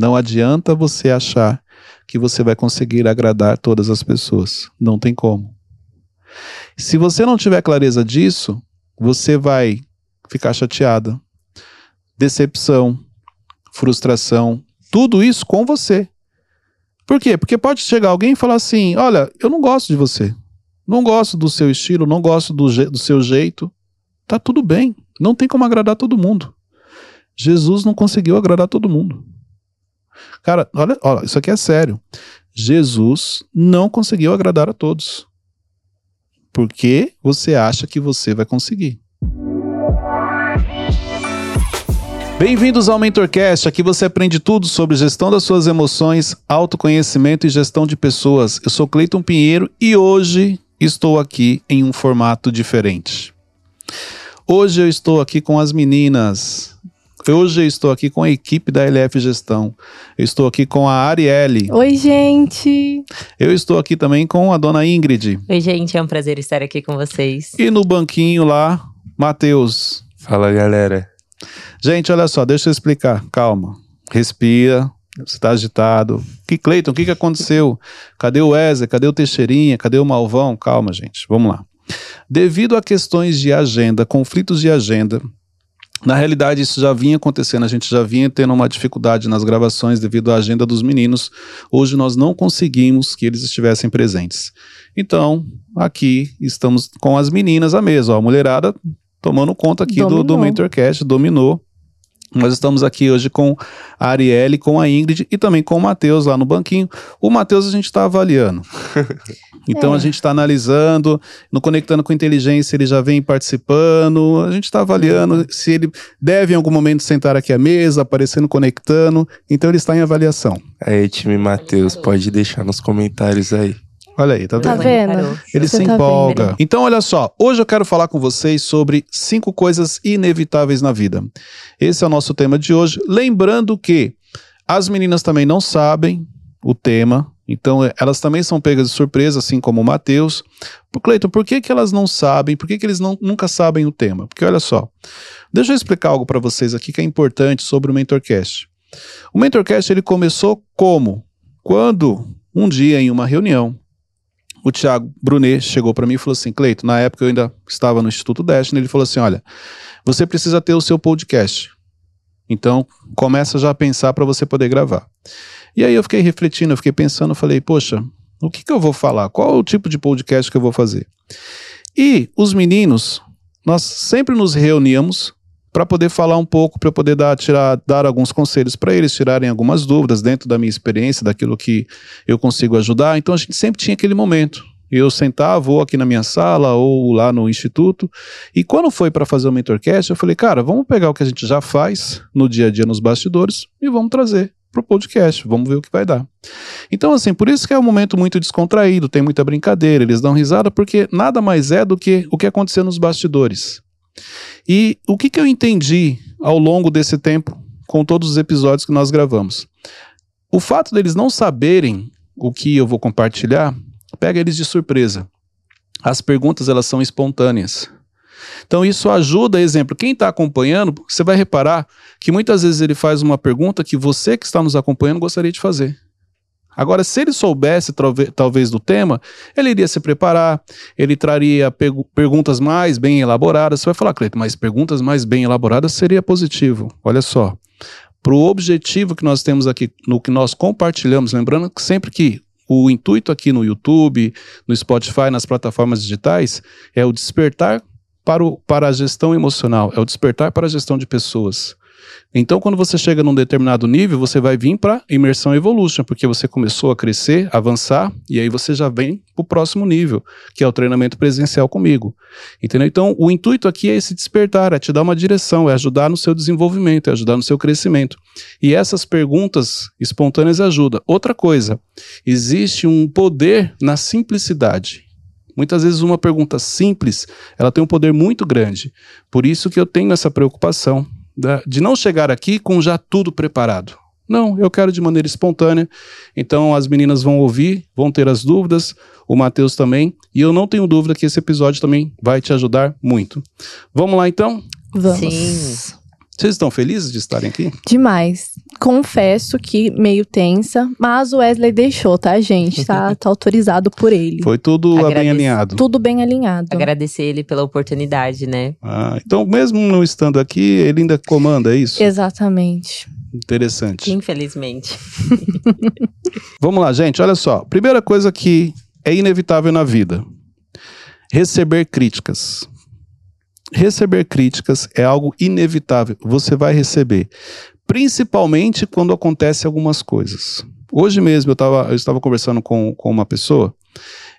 Não adianta você achar que você vai conseguir agradar todas as pessoas. Não tem como. Se você não tiver clareza disso, você vai ficar chateada, decepção, frustração, tudo isso com você. Por quê? Porque pode chegar alguém e falar assim: olha, eu não gosto de você. Não gosto do seu estilo, não gosto do, do seu jeito. Tá tudo bem. Não tem como agradar todo mundo. Jesus não conseguiu agradar todo mundo. Cara, olha, olha, isso aqui é sério. Jesus não conseguiu agradar a todos. Por que você acha que você vai conseguir? Bem-vindos ao MentorCast. Aqui você aprende tudo sobre gestão das suas emoções, autoconhecimento e gestão de pessoas. Eu sou Cleiton Pinheiro e hoje estou aqui em um formato diferente. Hoje eu estou aqui com as meninas. Hoje eu estou aqui com a equipe da LF Gestão. Eu estou aqui com a Arielle. Oi, gente. Eu estou aqui também com a dona Ingrid. Oi, gente. É um prazer estar aqui com vocês. E no banquinho lá, Matheus. Fala, galera. Gente, olha só, deixa eu explicar. Calma. Respira. Você está agitado. Que Cleiton, o que, que aconteceu? Cadê o Wesley? Cadê o Teixeirinha? Cadê o Malvão? Calma, gente. Vamos lá. Devido a questões de agenda, conflitos de agenda, na realidade, isso já vinha acontecendo, a gente já vinha tendo uma dificuldade nas gravações devido à agenda dos meninos. Hoje nós não conseguimos que eles estivessem presentes. Então, aqui estamos com as meninas à mesa, ó, a mulherada tomando conta aqui do, do Mentorcast, dominou. Nós estamos aqui hoje com a Arielle, com a Ingrid e também com o Matheus lá no banquinho. O Matheus a gente está avaliando. Então é. a gente está analisando, no Conectando com Inteligência ele já vem participando, a gente está avaliando se ele deve em algum momento sentar aqui à mesa, aparecendo conectando. Então ele está em avaliação. Aí, time Matheus, pode deixar nos comentários aí. Olha aí, tá vendo? Tá vendo? Ele Você se tá empolga. Vendo. Então, olha só, hoje eu quero falar com vocês sobre cinco coisas inevitáveis na vida. Esse é o nosso tema de hoje. Lembrando que as meninas também não sabem o tema, então elas também são pegas de surpresa, assim como o Matheus. Cleiton, por que, que elas não sabem? Por que, que eles não, nunca sabem o tema? Porque olha só, deixa eu explicar algo para vocês aqui que é importante sobre o Mentorcast. O Mentorcast ele começou como? Quando um dia em uma reunião o Thiago Brunet chegou para mim e falou assim: Cleito, na época eu ainda estava no Instituto Destiny, ele falou assim: olha, você precisa ter o seu podcast. Então, começa já a pensar para você poder gravar. E aí eu fiquei refletindo, eu fiquei pensando, falei, poxa, o que, que eu vou falar? Qual é o tipo de podcast que eu vou fazer? E os meninos, nós sempre nos reuníamos para poder falar um pouco, para poder dar, tirar, dar alguns conselhos para eles, tirarem algumas dúvidas dentro da minha experiência, daquilo que eu consigo ajudar. Então a gente sempre tinha aquele momento. Eu sentava ou aqui na minha sala ou lá no instituto. E quando foi para fazer o Mentorcast, eu falei, cara, vamos pegar o que a gente já faz no dia a dia nos bastidores e vamos trazer para o podcast. Vamos ver o que vai dar. Então, assim, por isso que é um momento muito descontraído, tem muita brincadeira, eles dão risada, porque nada mais é do que o que aconteceu nos bastidores. E o que, que eu entendi ao longo desse tempo com todos os episódios que nós gravamos? O fato deles não saberem o que eu vou compartilhar pega eles de surpresa. As perguntas elas são espontâneas. Então isso ajuda, exemplo, quem está acompanhando, você vai reparar que muitas vezes ele faz uma pergunta que você que está nos acompanhando gostaria de fazer. Agora, se ele soubesse talvez do tema, ele iria se preparar, ele traria perguntas mais bem elaboradas. Você vai falar, Cleiton, mas perguntas mais bem elaboradas seria positivo. Olha só. Para o objetivo que nós temos aqui, no que nós compartilhamos, lembrando que sempre que o intuito aqui no YouTube, no Spotify, nas plataformas digitais, é o despertar para, o, para a gestão emocional, é o despertar para a gestão de pessoas. Então, quando você chega num determinado nível, você vai vir para imersão evolution, porque você começou a crescer, avançar, e aí você já vem para o próximo nível, que é o treinamento presencial comigo. Entendeu? Então, o intuito aqui é esse despertar, é te dar uma direção, é ajudar no seu desenvolvimento, é ajudar no seu crescimento. E essas perguntas espontâneas ajudam. Outra coisa, existe um poder na simplicidade. Muitas vezes uma pergunta simples, ela tem um poder muito grande. Por isso que eu tenho essa preocupação de não chegar aqui com já tudo preparado. Não, eu quero de maneira espontânea. Então as meninas vão ouvir, vão ter as dúvidas, o Matheus também, e eu não tenho dúvida que esse episódio também vai te ajudar muito. Vamos lá então? Vamos. Sim. Vocês estão felizes de estarem aqui? Demais. Confesso que meio tensa, mas o Wesley deixou, tá, gente? Tá, tá autorizado por ele. Foi tudo bem Agradeço. alinhado. Tudo bem alinhado. Agradecer ele pela oportunidade, né? Ah, então, mesmo não estando aqui, ele ainda comanda, é isso? Exatamente. Interessante. Infelizmente. Vamos lá, gente, olha só. Primeira coisa que é inevitável na vida: receber críticas. Receber críticas é algo inevitável. Você vai receber. Principalmente quando acontece algumas coisas. Hoje mesmo eu, tava, eu estava conversando com, com uma pessoa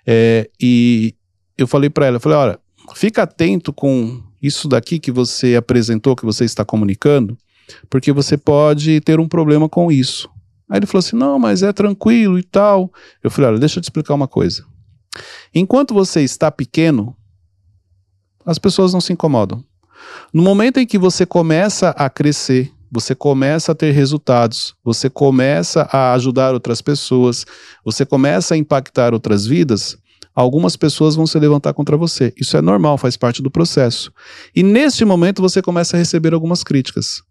é, e eu falei para ela, eu falei, olha, fica atento com isso daqui que você apresentou, que você está comunicando, porque você pode ter um problema com isso. Aí ele falou assim: não, mas é tranquilo e tal. Eu falei: olha, deixa eu te explicar uma coisa. Enquanto você está pequeno, as pessoas não se incomodam. No momento em que você começa a crescer, você começa a ter resultados, você começa a ajudar outras pessoas, você começa a impactar outras vidas, algumas pessoas vão se levantar contra você. Isso é normal, faz parte do processo. E neste momento você começa a receber algumas críticas.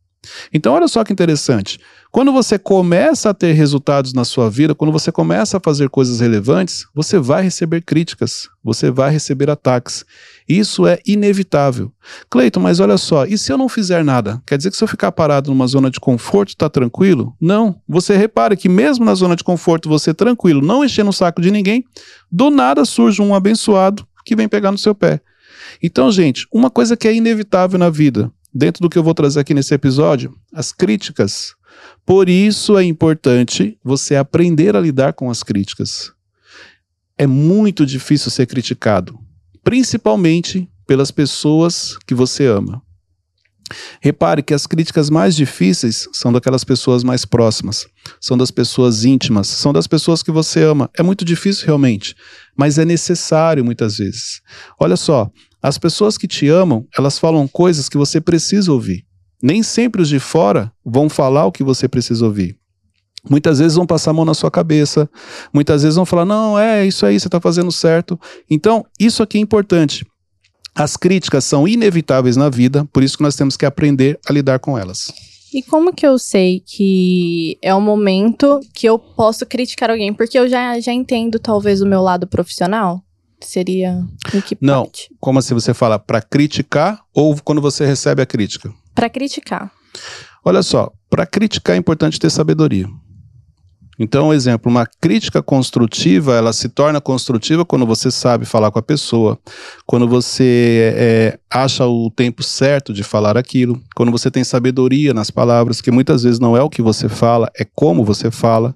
Então, olha só que interessante. Quando você começa a ter resultados na sua vida, quando você começa a fazer coisas relevantes, você vai receber críticas, você vai receber ataques. Isso é inevitável. Cleiton, mas olha só, e se eu não fizer nada? Quer dizer que se eu ficar parado numa zona de conforto, está tranquilo? Não. Você repare que mesmo na zona de conforto, você tranquilo, não enchendo o saco de ninguém, do nada surge um abençoado que vem pegar no seu pé. Então, gente, uma coisa que é inevitável na vida, dentro do que eu vou trazer aqui nesse episódio, as críticas. Por isso é importante você aprender a lidar com as críticas. É muito difícil ser criticado, principalmente pelas pessoas que você ama. Repare que as críticas mais difíceis são daquelas pessoas mais próximas, são das pessoas íntimas, são das pessoas que você ama. É muito difícil realmente, mas é necessário muitas vezes. Olha só, as pessoas que te amam, elas falam coisas que você precisa ouvir. Nem sempre os de fora vão falar o que você precisa ouvir. Muitas vezes vão passar a mão na sua cabeça, muitas vezes vão falar: não, é isso aí, você está fazendo certo. Então, isso aqui é importante. As críticas são inevitáveis na vida, por isso que nós temos que aprender a lidar com elas. E como que eu sei que é o momento que eu posso criticar alguém? Porque eu já, já entendo, talvez, o meu lado profissional. Seria em que Não. parte? Como assim você fala para criticar ou quando você recebe a crítica? Pra criticar. Olha só, para criticar é importante ter sabedoria. Então, exemplo, uma crítica construtiva, ela se torna construtiva quando você sabe falar com a pessoa, quando você é, acha o tempo certo de falar aquilo, quando você tem sabedoria nas palavras, que muitas vezes não é o que você fala, é como você fala.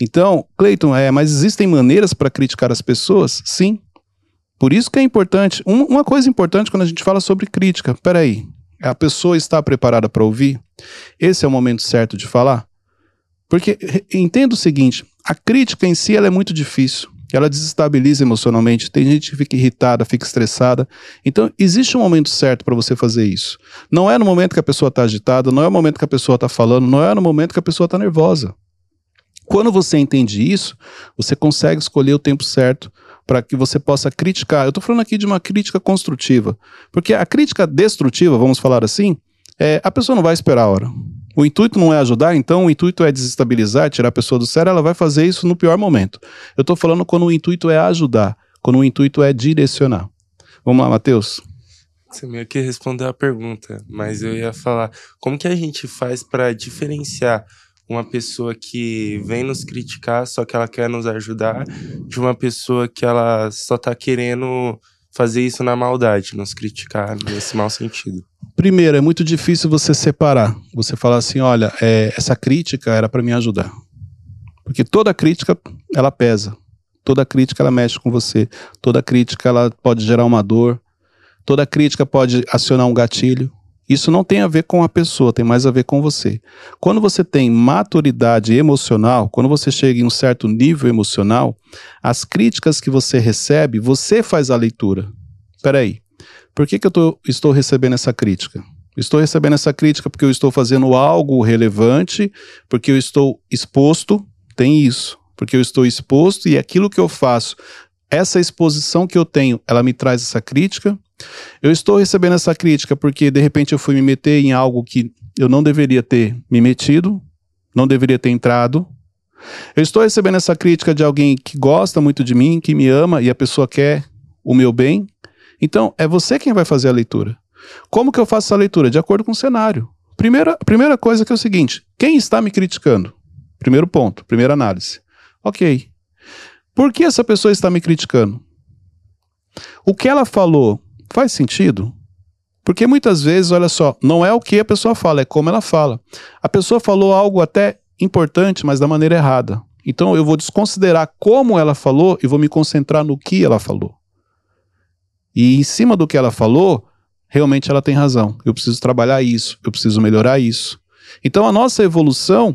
Então, Cleiton, é, mas existem maneiras para criticar as pessoas? Sim. Por isso que é importante. Um- uma coisa importante quando a gente fala sobre crítica, peraí, a pessoa está preparada para ouvir? Esse é o momento certo de falar? Porque entenda o seguinte: a crítica em si ela é muito difícil. Ela desestabiliza emocionalmente. Tem gente que fica irritada, fica estressada. Então, existe um momento certo para você fazer isso. Não é no momento que a pessoa está agitada, não é no momento que a pessoa está falando, não é no momento que a pessoa está nervosa. Quando você entende isso, você consegue escolher o tempo certo para que você possa criticar. Eu estou falando aqui de uma crítica construtiva. Porque a crítica destrutiva, vamos falar assim, é, a pessoa não vai esperar a hora. O intuito não é ajudar, então o intuito é desestabilizar, tirar a pessoa do sério, ela vai fazer isso no pior momento. Eu estou falando quando o intuito é ajudar, quando o intuito é direcionar. Vamos lá, Matheus. Você meio que respondeu a pergunta, mas eu ia falar, como que a gente faz para diferenciar uma pessoa que vem nos criticar, só que ela quer nos ajudar, de uma pessoa que ela só tá querendo fazer isso na maldade, nos criticar nesse mau sentido. Primeiro, é muito difícil você separar. Você falar assim, olha, é, essa crítica era para me ajudar. Porque toda crítica, ela pesa. Toda crítica, ela mexe com você. Toda crítica, ela pode gerar uma dor. Toda crítica pode acionar um gatilho. Isso não tem a ver com a pessoa, tem mais a ver com você. Quando você tem maturidade emocional, quando você chega em um certo nível emocional, as críticas que você recebe, você faz a leitura. Peraí, por que, que eu tô- estou recebendo essa crítica? Estou recebendo essa crítica porque eu estou fazendo algo relevante, porque eu estou exposto, tem isso, porque eu estou exposto e aquilo que eu faço, essa exposição que eu tenho, ela me traz essa crítica. Eu estou recebendo essa crítica porque de repente eu fui me meter em algo que eu não deveria ter me metido. não deveria ter entrado. Eu estou recebendo essa crítica de alguém que gosta muito de mim, que me ama e a pessoa quer o meu bem. Então, é você quem vai fazer a leitura. Como que eu faço essa leitura? De acordo com o cenário. Primeira, primeira coisa que é o seguinte: quem está me criticando? Primeiro ponto, primeira análise. Ok. Por que essa pessoa está me criticando? O que ela falou faz sentido? Porque muitas vezes, olha só, não é o que a pessoa fala, é como ela fala. A pessoa falou algo até importante, mas da maneira errada. Então eu vou desconsiderar como ela falou e vou me concentrar no que ela falou. E em cima do que ela falou, realmente ela tem razão. Eu preciso trabalhar isso, eu preciso melhorar isso. Então a nossa evolução,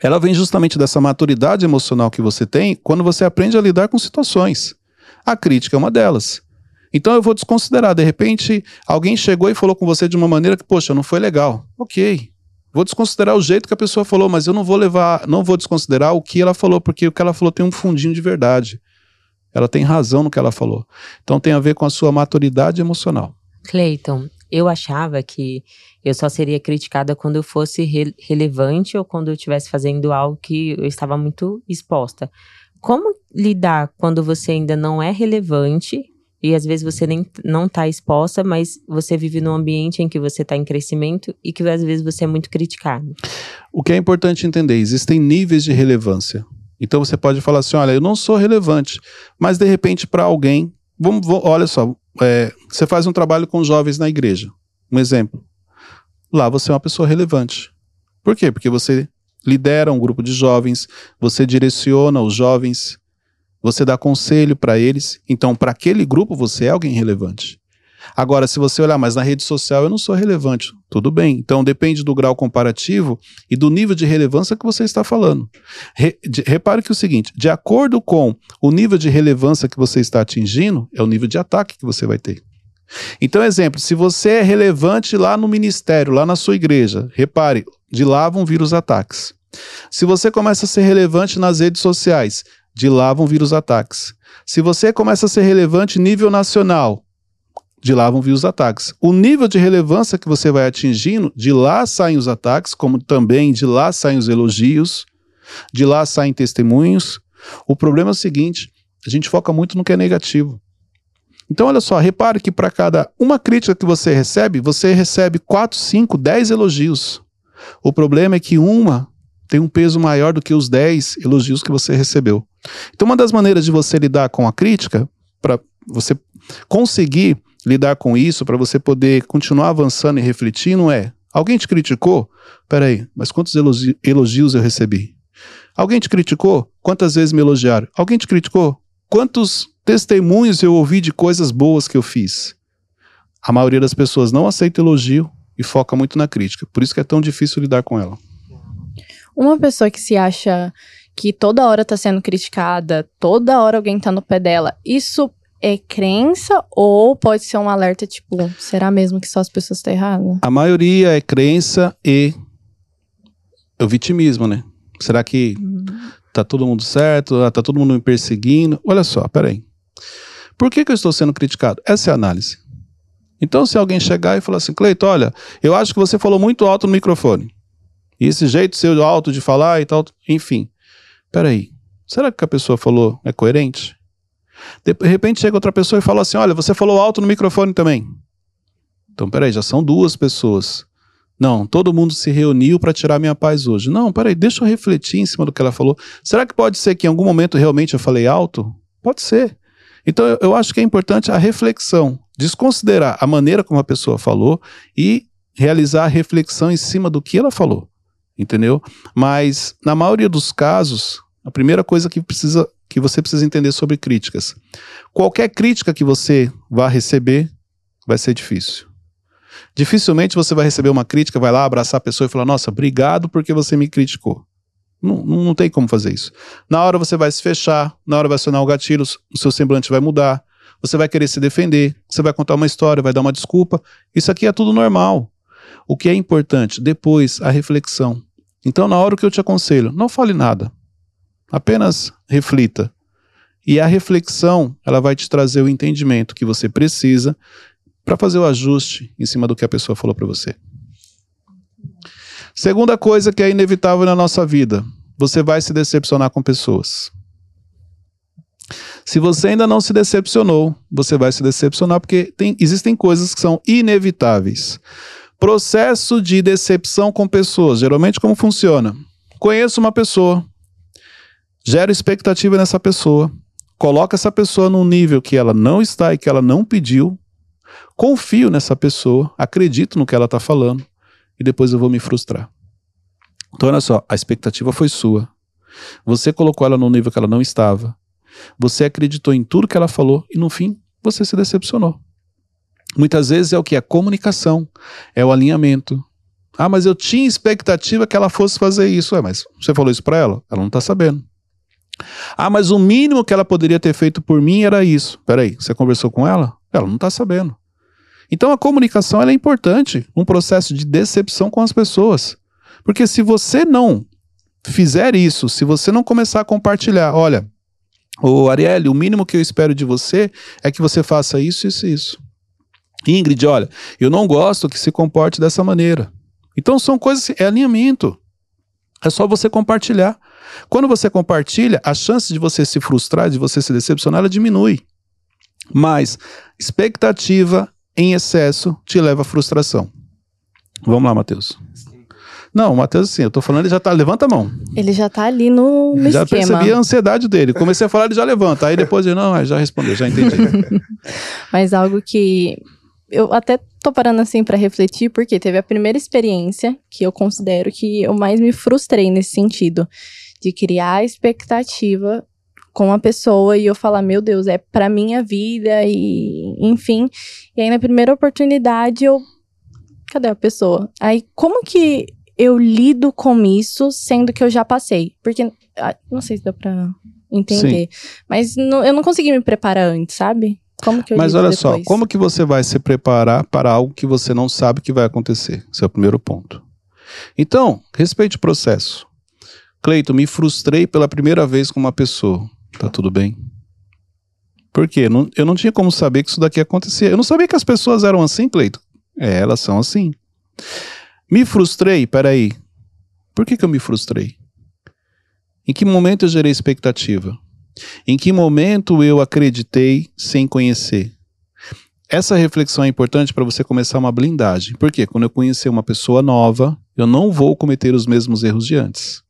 ela vem justamente dessa maturidade emocional que você tem quando você aprende a lidar com situações. A crítica é uma delas. Então eu vou desconsiderar. De repente, alguém chegou e falou com você de uma maneira que, poxa, não foi legal. Ok. Vou desconsiderar o jeito que a pessoa falou, mas eu não vou levar, não vou desconsiderar o que ela falou, porque o que ela falou tem um fundinho de verdade. Ela tem razão no que ela falou. Então tem a ver com a sua maturidade emocional. Cleiton, eu achava que eu só seria criticada quando eu fosse re relevante ou quando eu estivesse fazendo algo que eu estava muito exposta. Como lidar quando você ainda não é relevante e às vezes você nem não está exposta, mas você vive num ambiente em que você está em crescimento e que às vezes você é muito criticado? O que é importante entender, existem níveis de relevância. Então você pode falar assim, olha, eu não sou relevante, mas de repente para alguém, vamos, olha só, é, você faz um trabalho com jovens na igreja, um exemplo. Lá você é uma pessoa relevante. Por quê? Porque você lidera um grupo de jovens, você direciona os jovens, você dá conselho para eles. Então, para aquele grupo, você é alguém relevante. Agora, se você olhar mais na rede social, eu não sou relevante. Tudo bem. Então, depende do grau comparativo e do nível de relevância que você está falando. Re, de, repare que é o seguinte: de acordo com o nível de relevância que você está atingindo, é o nível de ataque que você vai ter. Então, exemplo, se você é relevante lá no ministério, lá na sua igreja, repare, de lá vão vir os ataques. Se você começa a ser relevante nas redes sociais, de lá vão vir os ataques. Se você começa a ser relevante nível nacional, de lá vão vir os ataques. O nível de relevância que você vai atingindo, de lá saem os ataques, como também de lá saem os elogios, de lá saem testemunhos. O problema é o seguinte: a gente foca muito no que é negativo. Então, olha só, repare que para cada uma crítica que você recebe, você recebe 4, 5, 10 elogios. O problema é que uma tem um peso maior do que os 10 elogios que você recebeu. Então, uma das maneiras de você lidar com a crítica, para você conseguir lidar com isso, para você poder continuar avançando e refletindo, é: alguém te criticou? Peraí, mas quantos elogi elogios eu recebi? Alguém te criticou? Quantas vezes me elogiaram? Alguém te criticou? Quantos testemunhos eu ouvi de coisas boas que eu fiz? A maioria das pessoas não aceita elogio e foca muito na crítica. Por isso que é tão difícil lidar com ela. Uma pessoa que se acha que toda hora tá sendo criticada, toda hora alguém tá no pé dela, isso é crença ou pode ser um alerta tipo, será mesmo que só as pessoas estão erradas? A maioria é crença e o vitimismo, né? Será que uhum. tá todo mundo certo? Ah, tá todo mundo me perseguindo? Olha só, peraí. Por que, que eu estou sendo criticado? Essa é a análise. Então, se alguém chegar e falar assim, Cleito, olha, eu acho que você falou muito alto no microfone. E esse jeito seu alto de falar e tal, enfim. Peraí, será que a pessoa falou é coerente? De repente chega outra pessoa e fala assim: Olha, você falou alto no microfone também. Então, peraí, já são duas pessoas. Não, todo mundo se reuniu para tirar minha paz hoje. Não, peraí, deixa eu refletir em cima do que ela falou. Será que pode ser que em algum momento realmente eu falei alto? Pode ser. Então, eu, eu acho que é importante a reflexão, desconsiderar a maneira como a pessoa falou e realizar a reflexão em cima do que ela falou entendeu? Mas na maioria dos casos, a primeira coisa que precisa que você precisa entender sobre críticas. Qualquer crítica que você vá receber vai ser difícil. Dificilmente você vai receber uma crítica, vai lá abraçar a pessoa e falar: Nossa, obrigado porque você me criticou. Não, não, tem como fazer isso. Na hora você vai se fechar, na hora vai acionar o gatilho, o seu semblante vai mudar, você vai querer se defender, você vai contar uma história, vai dar uma desculpa. Isso aqui é tudo normal. O que é importante? Depois, a reflexão. Então, na hora que eu te aconselho, não fale nada. Apenas reflita. E a reflexão, ela vai te trazer o entendimento que você precisa para fazer o ajuste em cima do que a pessoa falou para você. Segunda coisa que é inevitável na nossa vida: você vai se decepcionar com pessoas. Se você ainda não se decepcionou, você vai se decepcionar porque tem, existem coisas que são inevitáveis. Processo de decepção com pessoas. Geralmente, como funciona? Conheço uma pessoa, gero expectativa nessa pessoa, coloca essa pessoa num nível que ela não está e que ela não pediu, confio nessa pessoa, acredito no que ela está falando e depois eu vou me frustrar. Então, olha só, a expectativa foi sua. Você colocou ela num nível que ela não estava. Você acreditou em tudo que ela falou e no fim você se decepcionou. Muitas vezes é o que? A comunicação, é o alinhamento. Ah, mas eu tinha expectativa que ela fosse fazer isso. É, mas você falou isso para ela? Ela não está sabendo. Ah, mas o mínimo que ela poderia ter feito por mim era isso. Peraí, você conversou com ela? Ela não está sabendo. Então a comunicação é importante, um processo de decepção com as pessoas. Porque se você não fizer isso, se você não começar a compartilhar, olha, o Ariel, o mínimo que eu espero de você é que você faça isso, isso e isso. Ingrid, olha, eu não gosto que se comporte dessa maneira. Então são coisas, é alinhamento. É só você compartilhar. Quando você compartilha, a chance de você se frustrar, de você se decepcionar, ela diminui. Mas expectativa em excesso te leva à frustração. Vamos lá, Matheus. Não, o Matheus, sim, eu tô falando, ele já tá. Levanta a mão. Ele já tá ali no, no já esquema. percebi a ansiedade dele. Comecei a falar, ele já levanta. Aí depois ele, não, já respondeu, já entendi. Mas algo que eu até tô parando assim para refletir, porque teve a primeira experiência que eu considero que eu mais me frustrei nesse sentido, de criar expectativa com a pessoa e eu falar, meu Deus, é pra minha vida e enfim. E aí na primeira oportunidade eu cadê a pessoa? Aí como que eu lido com isso, sendo que eu já passei? Porque ah, não sei se deu pra entender, mas não, eu não consegui me preparar antes, sabe? Como que eu Mas olha só, depois? como que você vai se preparar para algo que você não sabe que vai acontecer? Esse é o primeiro ponto. Então, respeite o processo. Cleito, me frustrei pela primeira vez com uma pessoa. Tá tudo bem? Por quê? Não- eu não tinha como saber que isso daqui acontecia. Eu não sabia que as pessoas eram assim, Cleito. É, elas são assim. Me frustrei? Peraí. Por que, que eu me frustrei? Em que momento eu gerei expectativa? Em que momento eu acreditei sem conhecer? Essa reflexão é importante para você começar uma blindagem. Por quê? Quando eu conhecer uma pessoa nova, eu não vou cometer os mesmos erros de antes.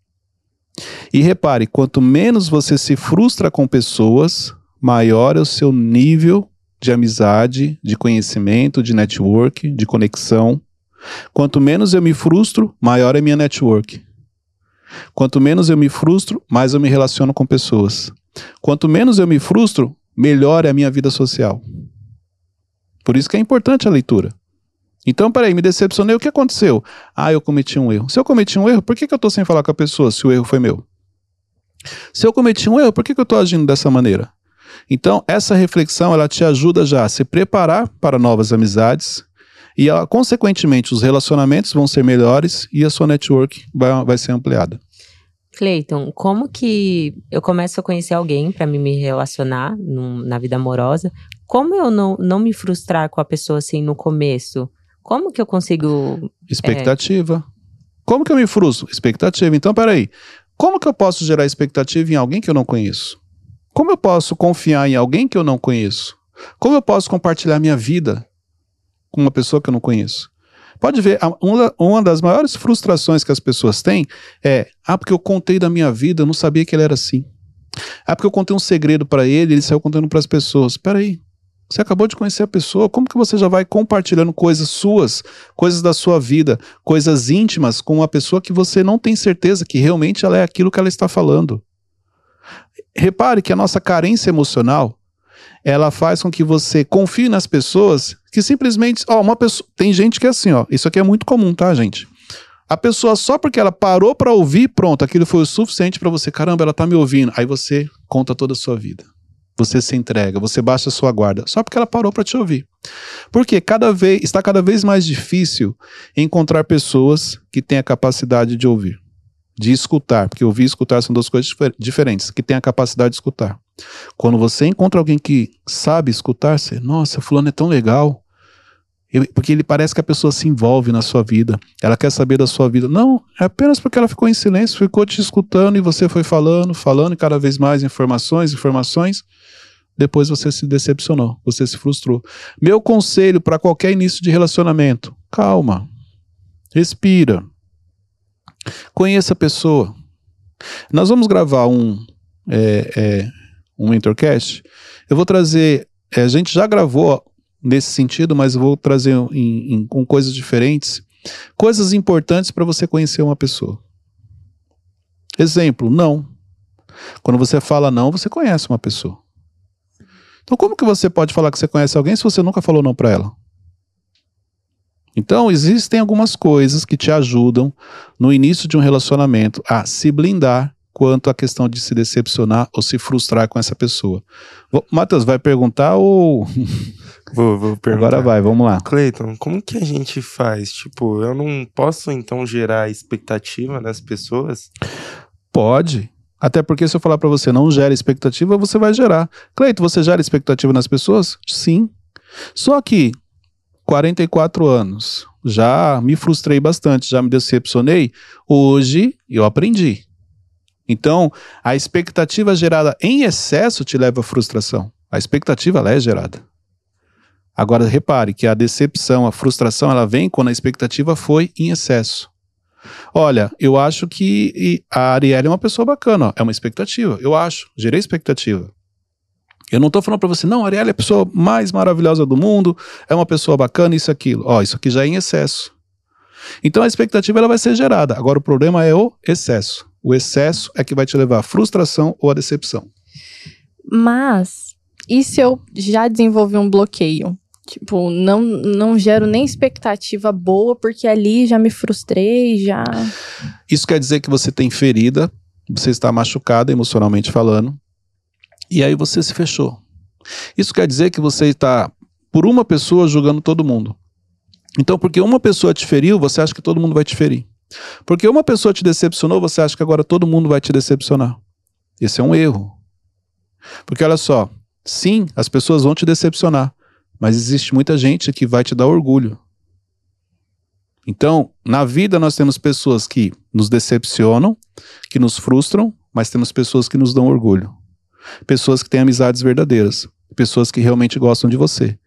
E repare, quanto menos você se frustra com pessoas, maior é o seu nível de amizade, de conhecimento, de network, de conexão. Quanto menos eu me frustro, maior é minha network. Quanto menos eu me frustro, mais eu me relaciono com pessoas. Quanto menos eu me frustro, melhor é a minha vida social. Por isso que é importante a leitura. Então, peraí, me decepcionei, o que aconteceu? Ah, eu cometi um erro. Se eu cometi um erro, por que, que eu estou sem falar com a pessoa se o erro foi meu? Se eu cometi um erro, por que, que eu estou agindo dessa maneira? Então, essa reflexão, ela te ajuda já a se preparar para novas amizades e, consequentemente, os relacionamentos vão ser melhores e a sua network vai, vai ser ampliada. Cleiton, como que eu começo a conhecer alguém para me relacionar num- na vida amorosa? Como eu não, não me frustrar com a pessoa assim no começo? Como que eu consigo. Expectativa. Como que eu me frustro? Expectativa. Então, peraí. Como que eu posso gerar expectativa em alguém que eu não conheço? Como eu posso confiar em alguém que eu não conheço? Como eu posso compartilhar minha vida com uma pessoa que eu não conheço? Pode ver, uma, das maiores frustrações que as pessoas têm é: ah, porque eu contei da minha vida, eu não sabia que ele era assim. Ah, porque eu contei um segredo para ele, ele saiu contando para as pessoas. Peraí, você acabou de conhecer a pessoa, como que você já vai compartilhando coisas suas, coisas da sua vida, coisas íntimas com uma pessoa que você não tem certeza que realmente ela é aquilo que ela está falando? Repare que a nossa carência emocional, ela faz com que você confie nas pessoas que simplesmente, ó, uma pessoa, tem gente que é assim, ó, isso aqui é muito comum, tá, gente? A pessoa só porque ela parou para ouvir, pronto, aquilo foi o suficiente para você, caramba, ela tá me ouvindo. Aí você conta toda a sua vida. Você se entrega, você baixa a sua guarda, só porque ela parou para te ouvir. Porque cada vez está cada vez mais difícil encontrar pessoas que têm a capacidade de ouvir, de escutar, porque ouvir e escutar são duas coisas difer- diferentes, que têm a capacidade de escutar. Quando você encontra alguém que sabe escutar, você, nossa, fulano é tão legal. Eu- Porque ele parece que a pessoa se envolve na sua vida, ela quer saber da sua vida. Não, é apenas porque ela ficou em silêncio, ficou te escutando e você foi falando, falando e cada vez mais informações, informações. Depois você se decepcionou, você se frustrou. Meu conselho para qualquer início de relacionamento: calma, respira, conheça a pessoa. Nós vamos gravar um, é, é, um Mentorcast. Eu vou trazer. é, a gente já gravou nesse sentido, mas eu vou trazer em- em- com coisas diferentes. Coisas importantes para você conhecer uma pessoa. Exemplo, não. Quando você fala não, você conhece uma pessoa. Então, como que você pode falar que você conhece alguém se você nunca falou não para ela? Então, existem algumas coisas que te ajudam no início de um relacionamento a se blindar quanto à questão de se decepcionar ou se frustrar com essa pessoa. Matheus, vai perguntar ou. Vou, vou perguntar. Agora vai, vamos lá. Cleiton, como que a gente faz? Tipo, eu não posso então gerar expectativa nas pessoas? Pode. Até porque se eu falar pra você não gera expectativa, você vai gerar. Cleito, você gera expectativa nas pessoas? Sim. Só que 44 anos, já me frustrei bastante, já me decepcionei. Hoje eu aprendi. Então, a expectativa gerada em excesso te leva à frustração. A expectativa ela é gerada. Agora repare que a decepção, a frustração, ela vem quando a expectativa foi em excesso. Olha, eu acho que a Arielle é uma pessoa bacana, ó, é uma expectativa. Eu acho, gerei expectativa. Eu não tô falando pra você, não, a é a pessoa mais maravilhosa do mundo, é uma pessoa bacana, isso aquilo. Ó, isso aqui já é em excesso. Então a expectativa ela vai ser gerada. Agora o problema é o excesso. O excesso é que vai te levar à frustração ou à decepção. Mas, e se eu já desenvolvi um bloqueio? Tipo, não, não gero nem expectativa boa, porque ali já me frustrei, já. Isso quer dizer que você tem ferida, você está machucada emocionalmente falando, e aí você se fechou. Isso quer dizer que você está, por uma pessoa, julgando todo mundo. Então, porque uma pessoa te feriu, você acha que todo mundo vai te ferir. Porque uma pessoa te decepcionou, você acha que agora todo mundo vai te decepcionar. Esse é um erro. Porque olha só, sim, as pessoas vão te decepcionar, mas existe muita gente que vai te dar orgulho. Então, na vida nós temos pessoas que nos decepcionam, que nos frustram, mas temos pessoas que nos dão orgulho. Pessoas que têm amizades verdadeiras, pessoas que realmente gostam de você.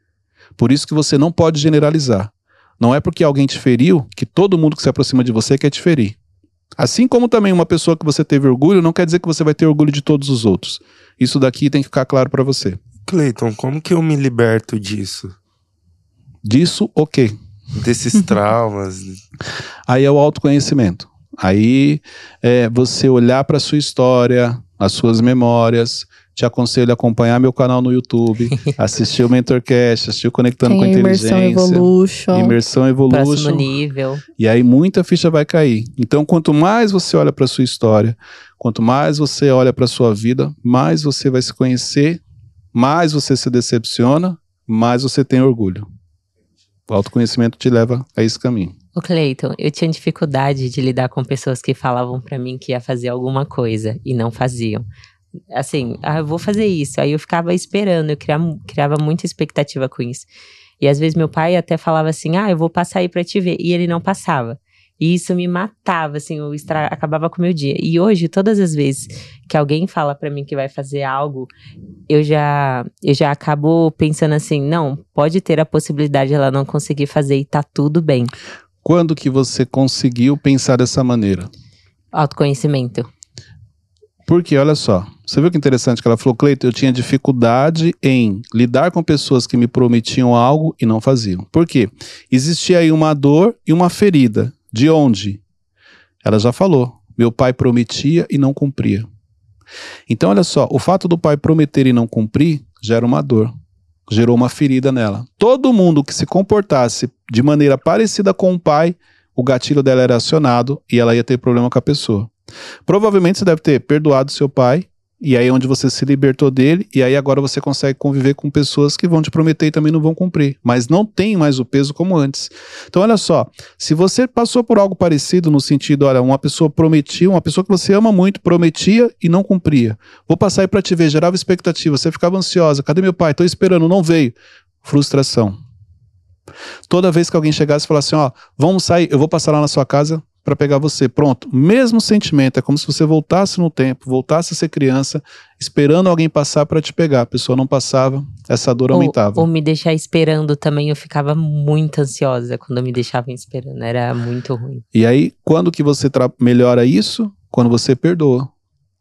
Por isso que você não pode generalizar. Não é porque alguém te feriu que todo mundo que se aproxima de você quer te ferir. Assim como também uma pessoa que você teve orgulho não quer dizer que você vai ter orgulho de todos os outros. Isso daqui tem que ficar claro para você. Cleiton, como que eu me liberto disso? Disso, ok. Desses traumas? Aí é o autoconhecimento. Aí é você olhar para sua história, as suas memórias. Te aconselho a acompanhar meu canal no YouTube, assistir o Mentorcast, assistir o Conectando com a Tem imersão Inteligência. Evolution. Imersão Próximo Evolution. nível. E aí muita ficha vai cair. Então, quanto mais você olha para sua história, quanto mais você olha para sua vida, mais você vai se conhecer, mais você se decepciona, mais você tem orgulho. O autoconhecimento te leva a esse caminho. O Cleiton, eu tinha dificuldade de lidar com pessoas que falavam pra mim que ia fazer alguma coisa e não faziam. Assim, ah, eu vou fazer isso. Aí eu ficava esperando, eu criava, criava muita expectativa com isso. E às vezes meu pai até falava assim: ah, eu vou passar aí pra te ver. E ele não passava. E isso me matava, assim, eu estra... acabava com o meu dia. E hoje, todas as vezes que alguém fala pra mim que vai fazer algo, eu já, eu já acabo pensando assim: não, pode ter a possibilidade de ela não conseguir fazer e tá tudo bem. Quando que você conseguiu pensar dessa maneira? Autoconhecimento. Porque, olha só, você viu que interessante que ela falou, Cleiton, eu tinha dificuldade em lidar com pessoas que me prometiam algo e não faziam. Por quê? Existia aí uma dor e uma ferida. De onde? Ela já falou, meu pai prometia e não cumpria. Então, olha só, o fato do pai prometer e não cumprir gera uma dor, gerou uma ferida nela. Todo mundo que se comportasse de maneira parecida com o pai, o gatilho dela era acionado e ela ia ter problema com a pessoa. Provavelmente você deve ter perdoado seu pai, e aí é onde você se libertou dele, e aí agora você consegue conviver com pessoas que vão te prometer e também não vão cumprir, mas não tem mais o peso como antes. Então olha só, se você passou por algo parecido no sentido, olha, uma pessoa prometia, uma pessoa que você ama muito, prometia e não cumpria. Vou passar aí pra te ver, gerava expectativa, você ficava ansiosa, cadê meu pai? Tô esperando, não veio. Frustração. Toda vez que alguém chegasse e falasse assim, ó, vamos sair, eu vou passar lá na sua casa para pegar você. Pronto, mesmo sentimento, é como se você voltasse no tempo, voltasse a ser criança, esperando alguém passar para te pegar. A pessoa não passava, essa dor aumentava. Ou, ou me deixar esperando também, eu ficava muito ansiosa quando me deixavam esperando, era muito ruim. E aí, quando que você melhora isso? Quando você perdoa.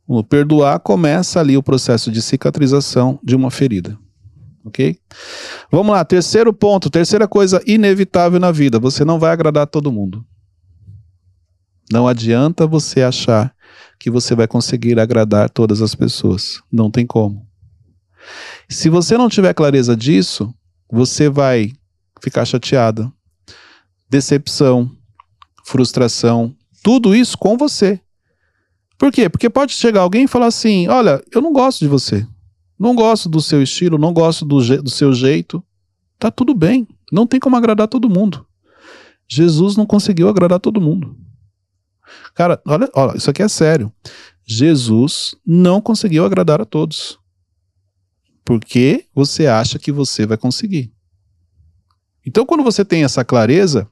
O perdoar começa ali o processo de cicatrização de uma ferida. Ok? Vamos lá, terceiro ponto, terceira coisa inevitável na vida: você não vai agradar todo mundo. Não adianta você achar que você vai conseguir agradar todas as pessoas. Não tem como. Se você não tiver clareza disso, você vai ficar chateada, decepção, frustração, tudo isso com você. Por quê? Porque pode chegar alguém e falar assim: olha, eu não gosto de você. Não gosto do seu estilo, não gosto do, do seu jeito. Tá tudo bem. Não tem como agradar todo mundo. Jesus não conseguiu agradar todo mundo. Cara, olha, olha, isso aqui é sério. Jesus não conseguiu agradar a todos. Porque você acha que você vai conseguir. Então, quando você tem essa clareza,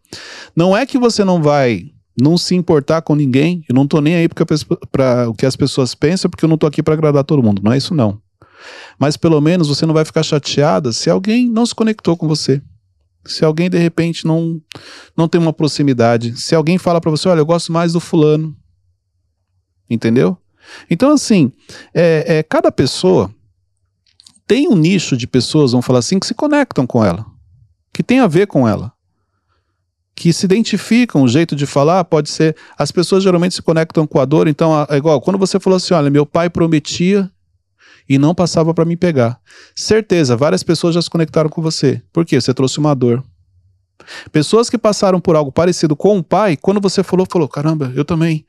não é que você não vai não se importar com ninguém. Eu não tô nem aí para o que as pessoas pensam, porque eu não tô aqui para agradar todo mundo. Não é isso não. Mas pelo menos você não vai ficar chateada se alguém não se conectou com você. Se alguém de repente não não tem uma proximidade, se alguém fala para você, olha, eu gosto mais do fulano, entendeu? Então assim, é, é, cada pessoa tem um nicho de pessoas, vamos falar assim, que se conectam com ela, que tem a ver com ela, que se identificam, o jeito de falar pode ser, as pessoas geralmente se conectam com a dor, então é igual quando você falou assim, olha, meu pai prometia e não passava para me pegar. Certeza, várias pessoas já se conectaram com você. Por quê? Você trouxe uma dor. Pessoas que passaram por algo parecido com o pai, quando você falou, falou: caramba, eu também.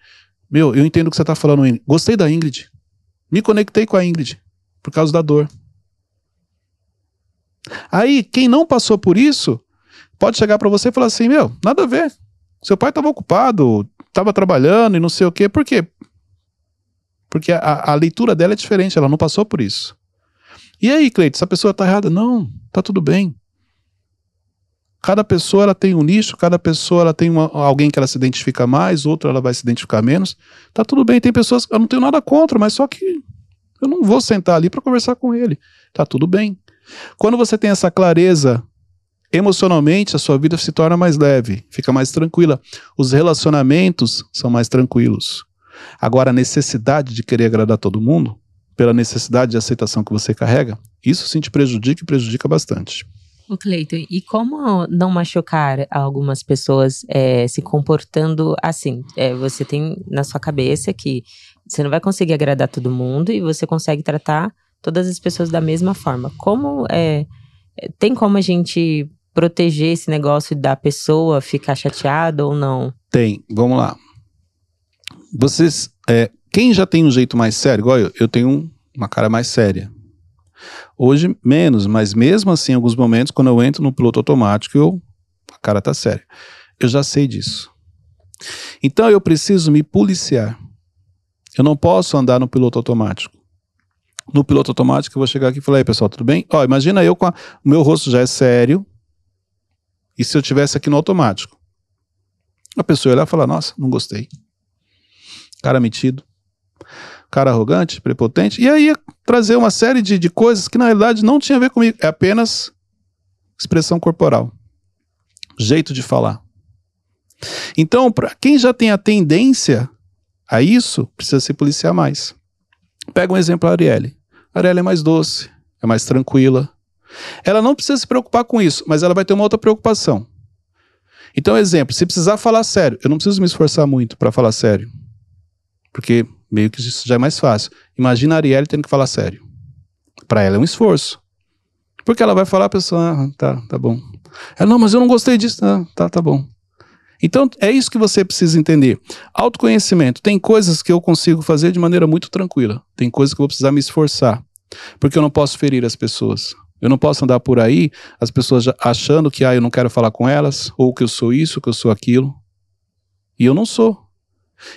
Meu, eu entendo o que você está falando, Ingrid. Gostei da Ingrid. Me conectei com a Ingrid por causa da dor. Aí, quem não passou por isso, pode chegar para você e falar assim: meu, nada a ver. Seu pai estava ocupado, estava trabalhando e não sei o quê. Por quê? Porque a, a leitura dela é diferente, ela não passou por isso. E aí, Cleide, essa pessoa está errada? Não, tá tudo bem. Cada pessoa ela tem um nicho, cada pessoa ela tem uma, alguém que ela se identifica mais, outra ela vai se identificar menos. Tá tudo bem, tem pessoas eu não tenho nada contra, mas só que eu não vou sentar ali para conversar com ele. Tá tudo bem. Quando você tem essa clareza emocionalmente, a sua vida se torna mais leve, fica mais tranquila. Os relacionamentos são mais tranquilos. Agora, a necessidade de querer agradar todo mundo, pela necessidade de aceitação que você carrega, isso sim te prejudica e prejudica bastante. O Cleiton, e como não machucar algumas pessoas é, se comportando assim? É, você tem na sua cabeça que você não vai conseguir agradar todo mundo e você consegue tratar todas as pessoas da mesma forma. Como é, tem como a gente proteger esse negócio da pessoa ficar chateada ou não? Tem. Vamos lá. Vocês, é, quem já tem um jeito mais sério, igual eu, eu tenho uma cara mais séria. Hoje, menos, mas mesmo assim, em alguns momentos, quando eu entro no piloto automático, eu, a cara tá séria. Eu já sei disso. Então eu preciso me policiar. Eu não posso andar no piloto automático. No piloto automático, eu vou chegar aqui e falar: aí, pessoal, tudo bem? Ó, imagina eu com a, o meu rosto já é sério. E se eu tivesse aqui no automático? A pessoa ia olhar e falar: nossa, não gostei cara metido, cara arrogante, prepotente, e aí trazer uma série de, de coisas que na realidade não tinha a ver comigo, é apenas expressão corporal, jeito de falar. Então, para quem já tem a tendência a isso, precisa se policiar mais. Pega um exemplo a Arielle. A Arielle é mais doce, é mais tranquila. Ela não precisa se preocupar com isso, mas ela vai ter uma outra preocupação. Então, exemplo, se precisar falar sério, eu não preciso me esforçar muito para falar sério. Porque meio que isso já é mais fácil. Imagina a Arielle tendo que falar sério. Para ela é um esforço. Porque ela vai falar, a pessoa, ah, tá, tá bom. Ela, não, mas eu não gostei disso. Ah, tá, tá bom. Então, é isso que você precisa entender. Autoconhecimento. Tem coisas que eu consigo fazer de maneira muito tranquila. Tem coisas que eu vou precisar me esforçar. Porque eu não posso ferir as pessoas. Eu não posso andar por aí, as pessoas achando que ah, eu não quero falar com elas, ou que eu sou isso, que eu sou aquilo. E eu não sou.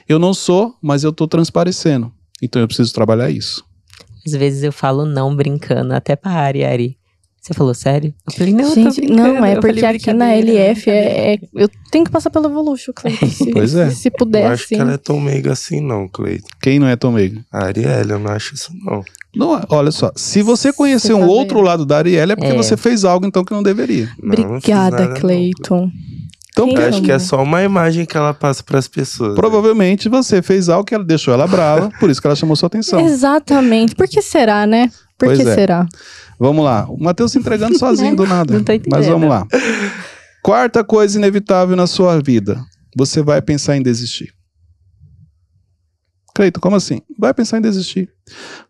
Eu não sou, mas eu estou transparecendo. Então eu preciso trabalhar isso. Às vezes eu falo não brincando, até para Ari, Ari. Você falou sério? Eu falei, não, eu tô Gente, não, é Eu porque falei, aqui na LF é, é- Eu tenho que passar pelo Evolution, Cleiton. Se, Pois é. Se, se Eu puder, acho assim. que ela é tão meiga assim, não, Cleiton. Quem não é Tom Meiga? A Arielle, eu não acho isso, não. Não, olha só, se você conhecer Você um tá outro vendo? lado da Arielle é porque É. você fez algo então que não deveria. Não, não Obrigada, não. Cleiton. Então, Eu acho que é só uma imagem que ela passa pras pessoas. provavelmente você fez algo que ela deixou ela brava, por isso que ela chamou sua atenção. Exatamente. Por que será, né? Por Pois que é. será? Vamos lá. O Matheus se entregando sozinho do nada. Não tô entendendo. Mas vamos lá. Quarta coisa inevitável na sua vida. Você vai pensar em desistir. Cleito, como assim? Vai pensar em desistir.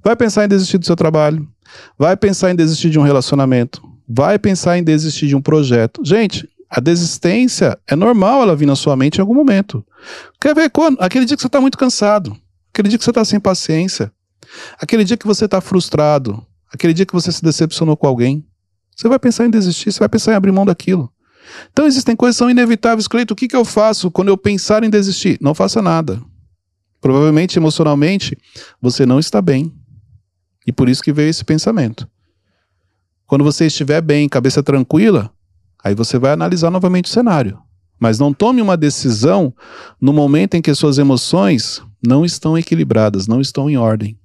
Vai pensar em desistir do seu trabalho. Vai pensar em desistir de um relacionamento. Vai pensar em desistir de um projeto. Gente, a desistência é normal ela vir na sua mente em algum momento. Quer ver quando? Aquele dia que você está muito cansado. Aquele dia que você está sem paciência. Aquele dia que você está frustrado. Aquele dia que você se decepcionou com alguém. Você vai pensar em desistir, você vai pensar em abrir mão daquilo. Então existem coisas que são inevitáveis. Cleito, o que, que eu faço quando eu pensar em desistir? Não faça nada. Provavelmente, emocionalmente, você não está bem. E por isso que veio esse pensamento. Quando você estiver bem, cabeça tranquila, aí você vai analisar novamente o cenário. Mas não tome uma decisão no momento em que suas emoções não estão equilibradas, não estão em ordem.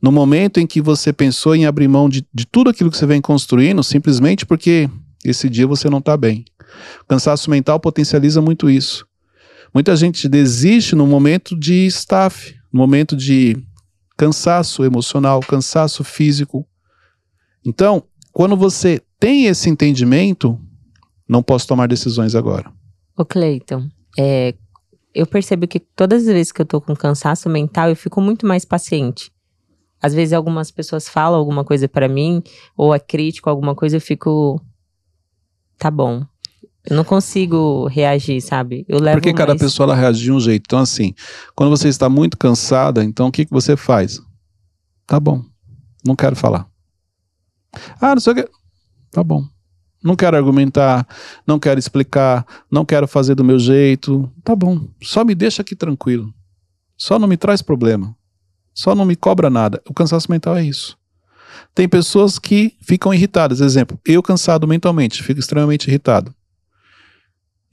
No momento em que você pensou em abrir mão de, de tudo aquilo que você vem construindo, simplesmente porque esse dia você não está bem. O cansaço mental potencializa muito isso. Muita gente desiste no momento de staff, no momento de cansaço emocional, cansaço físico. Então, quando você tem esse entendimento, não posso tomar decisões agora. Ô, Cleiton, é, eu percebo que todas as vezes que eu tô com cansaço mental, eu fico muito mais paciente. Às vezes algumas pessoas falam alguma coisa pra mim, ou é crítico alguma coisa, eu fico. Tá bom. Eu não consigo reagir, sabe? Eu levo Porque cada mais- pessoa ela reage de um jeito. Então, assim, quando você está muito cansada, então o que, que você faz? Tá bom, não quero falar. Ah, não sei o que. Tá bom. Não quero argumentar, não quero explicar, não quero fazer do meu jeito. Tá bom, só me deixa aqui tranquilo. Só não me traz problema. Só não me cobra nada. O cansaço mental é isso. Tem pessoas que ficam irritadas. Exemplo, eu cansado mentalmente, fico extremamente irritado.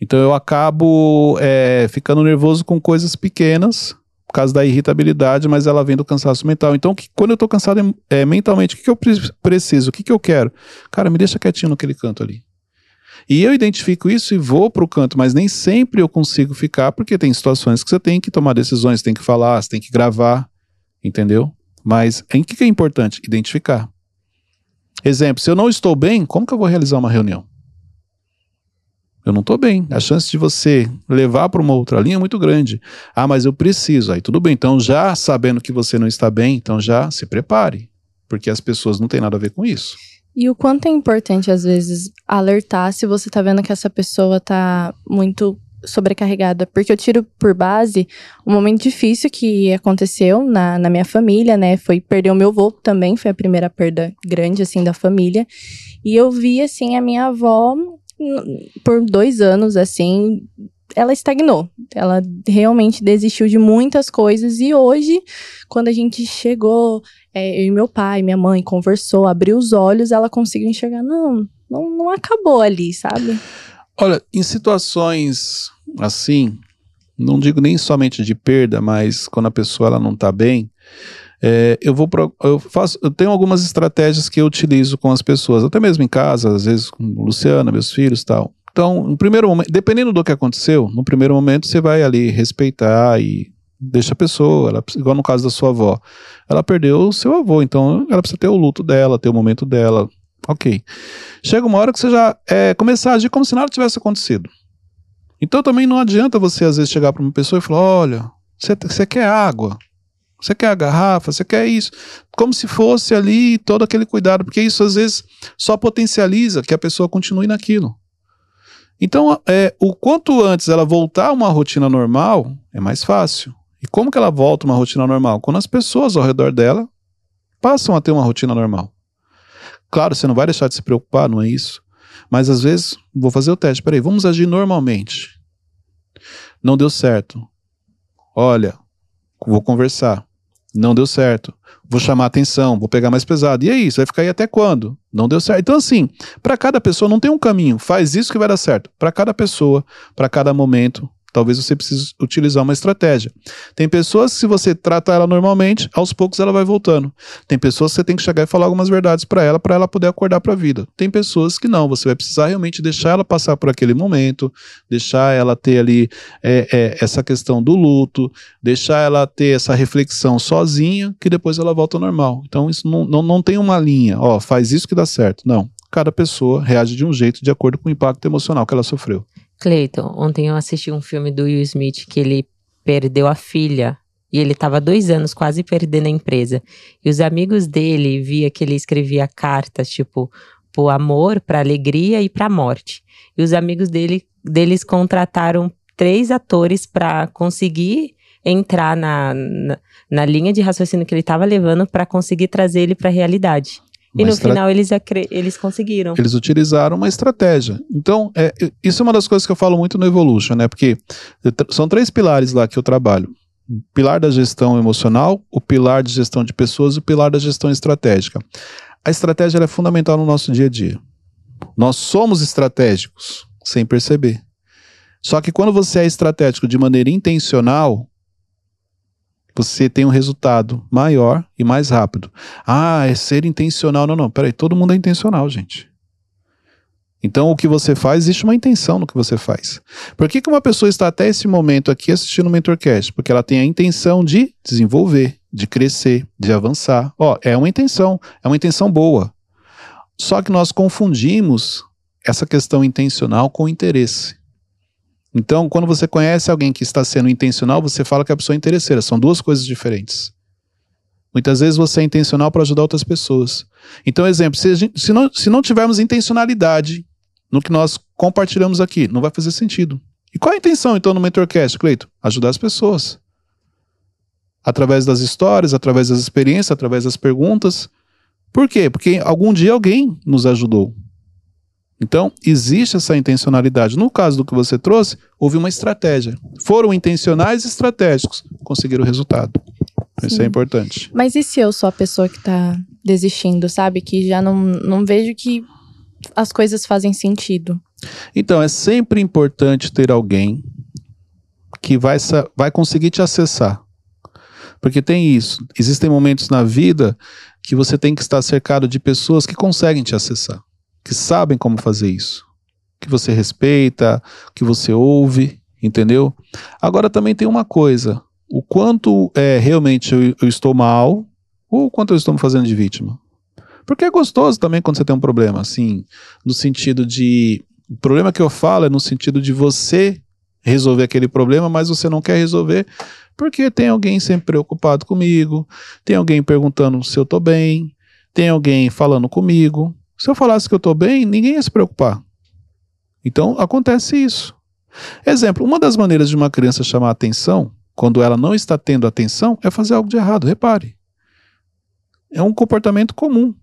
Então eu acabo é, ficando nervoso com coisas pequenas, por causa da irritabilidade, mas ela vem do cansaço mental. Então, que- quando eu tô cansado é, mentalmente, o que, que eu pre- preciso? O que, que eu quero? Cara, me deixa quietinho naquele canto ali. E eu identifico isso e vou pro canto, mas nem sempre eu consigo ficar, porque tem situações que você tem que tomar decisões, tem que falar, você tem que gravar, entendeu? Mas em que, que é importante? Identificar. Exemplo, se eu não estou bem, como que eu vou realizar uma reunião? Eu não estou bem. A chance de você levar para uma outra linha é muito grande. Ah, mas eu preciso. Aí tudo bem. Então, já sabendo que você não está bem, então já se prepare. Porque as pessoas não têm nada a ver com isso. E o quanto é importante, às vezes, alertar se você tá vendo que essa pessoa tá muito sobrecarregada. Porque eu tiro por base um momento difícil que aconteceu na, na minha família, né? Foi perder o meu avô também, foi a primeira perda grande, assim, da família. E eu vi, assim, a minha avó por dois anos, assim, ela estagnou. Ela realmente desistiu de muitas coisas. E hoje, quando a gente chegou, é, eu e meu pai, minha mãe, conversou, abriu os olhos, ela conseguiu enxergar. Não, não, não acabou ali, sabe? Olha, em situações assim, não digo nem somente de perda, mas quando a pessoa ela não está bem, é, eu vou pro, eu faço, eu tenho algumas estratégias que eu utilizo com as pessoas, até mesmo em casa, às vezes com Luciana, meus filhos, tal. Então, no primeiro momento, dependendo do que aconteceu, no primeiro momento você vai ali respeitar e deixa a pessoa, ela, igual no caso da sua avó, ela perdeu o seu avô, então ela precisa ter o luto dela, ter o momento dela, ok. Chega uma hora que você já é, começar a agir como se nada tivesse acontecido. Então também não adianta você às vezes chegar para uma pessoa e falar: olha, você, você quer água, você quer a garrafa, você quer isso. Como se fosse ali todo aquele cuidado, porque isso às vezes só potencializa que a pessoa continue naquilo. Então, é, o quanto antes ela voltar a uma rotina normal, é mais fácil. E como que ela volta a uma rotina normal? Quando as pessoas ao redor dela passam a ter uma rotina normal. Claro, você não vai deixar de se preocupar, não é isso. Mas às vezes, vou fazer o teste. Peraí, vamos agir normalmente. Não deu certo. Olha, vou conversar. Não deu certo. Vou chamar atenção, vou pegar mais pesado. E é isso, vai ficar aí até quando? Não deu certo. Então, assim, para cada pessoa não tem um caminho. Faz isso que vai dar certo. Para cada pessoa, para cada momento, Talvez você precise utilizar uma estratégia. Tem pessoas que, se você trata ela normalmente, aos poucos ela vai voltando. Tem pessoas que você tem que chegar e falar algumas verdades para ela, para ela poder acordar para a vida. Tem pessoas que não, você vai precisar realmente deixar ela passar por aquele momento, deixar ela ter ali é, é, essa questão do luto, deixar ela ter essa reflexão sozinha, que depois ela volta ao normal. Então, isso não, não, não tem uma linha, ó, faz isso que dá certo. Não. Cada pessoa reage de um jeito de acordo com o impacto emocional que ela sofreu. Cleiton, ontem eu assisti um filme do Will Smith que ele perdeu a filha e ele estava dois anos quase perdendo a empresa. E os amigos dele via que ele escrevia cartas, tipo, pro amor, pra alegria e pra morte. E os amigos dele, deles contrataram três atores para conseguir entrar na, na, na, linha de raciocínio que ele estava levando para conseguir trazer ele para a realidade. E no estra... final eles, eles conseguiram. Eles utilizaram uma estratégia. Então, é, isso é uma das coisas que eu falo muito no Evolution, né? Porque são três pilares lá que eu trabalho. O pilar da gestão emocional, o pilar de gestão de pessoas e o pilar da gestão estratégica. A estratégia é fundamental no nosso dia a dia. Nós somos estratégicos sem perceber. Só que quando você é estratégico de maneira intencional, você tem um resultado maior e mais rápido. Ah, é ser intencional. Não, não, peraí, todo mundo é intencional, gente. Então, o que você faz, existe uma intenção no que você faz. Por que, que uma pessoa está até esse momento aqui assistindo o Mentorcast? Porque ela tem a intenção de desenvolver, de crescer, de avançar. Ó, é uma intenção, é uma intenção boa. Só que nós confundimos essa questão intencional com interesse. Então, quando você conhece alguém que está sendo intencional, você fala que a pessoa é interesseira. São duas coisas diferentes. Muitas vezes você é intencional para ajudar outras pessoas. Então, exemplo, se, gente, se, não, se não tivermos intencionalidade no que nós compartilhamos aqui, não vai fazer sentido. E qual a intenção, então, no Mentorcast, Cleito? Ajudar as pessoas. Através das histórias, através das experiências, através das perguntas. Por quê? Porque algum dia alguém nos ajudou. Então, existe essa intencionalidade. No caso do que você trouxe, houve uma estratégia. Foram intencionais e estratégicos, conseguiram o resultado. Sim. Isso é importante. Mas e se eu sou a pessoa que está desistindo, sabe? Que já não, não vejo que as coisas fazem sentido. Então, é sempre importante ter alguém que vai, vai conseguir te acessar. Porque tem isso. Existem momentos na vida que você tem que estar cercado de pessoas que conseguem te acessar que sabem como fazer isso, que você respeita, que você ouve, entendeu? Agora também tem uma coisa: o quanto é realmente eu, eu estou mal ou o quanto eu estou me fazendo de vítima. Porque é gostoso também quando você tem um problema, assim, no sentido de. O problema que eu falo é no sentido de você resolver aquele problema, mas você não quer resolver porque tem alguém sempre preocupado comigo, tem alguém perguntando se eu tô bem, tem alguém falando comigo, se eu falasse que eu estou bem, ninguém ia se preocupar. Então acontece isso. Exemplo: uma das maneiras de uma criança chamar atenção, quando ela não está tendo atenção, é fazer algo de errado. Repare. É um comportamento comum.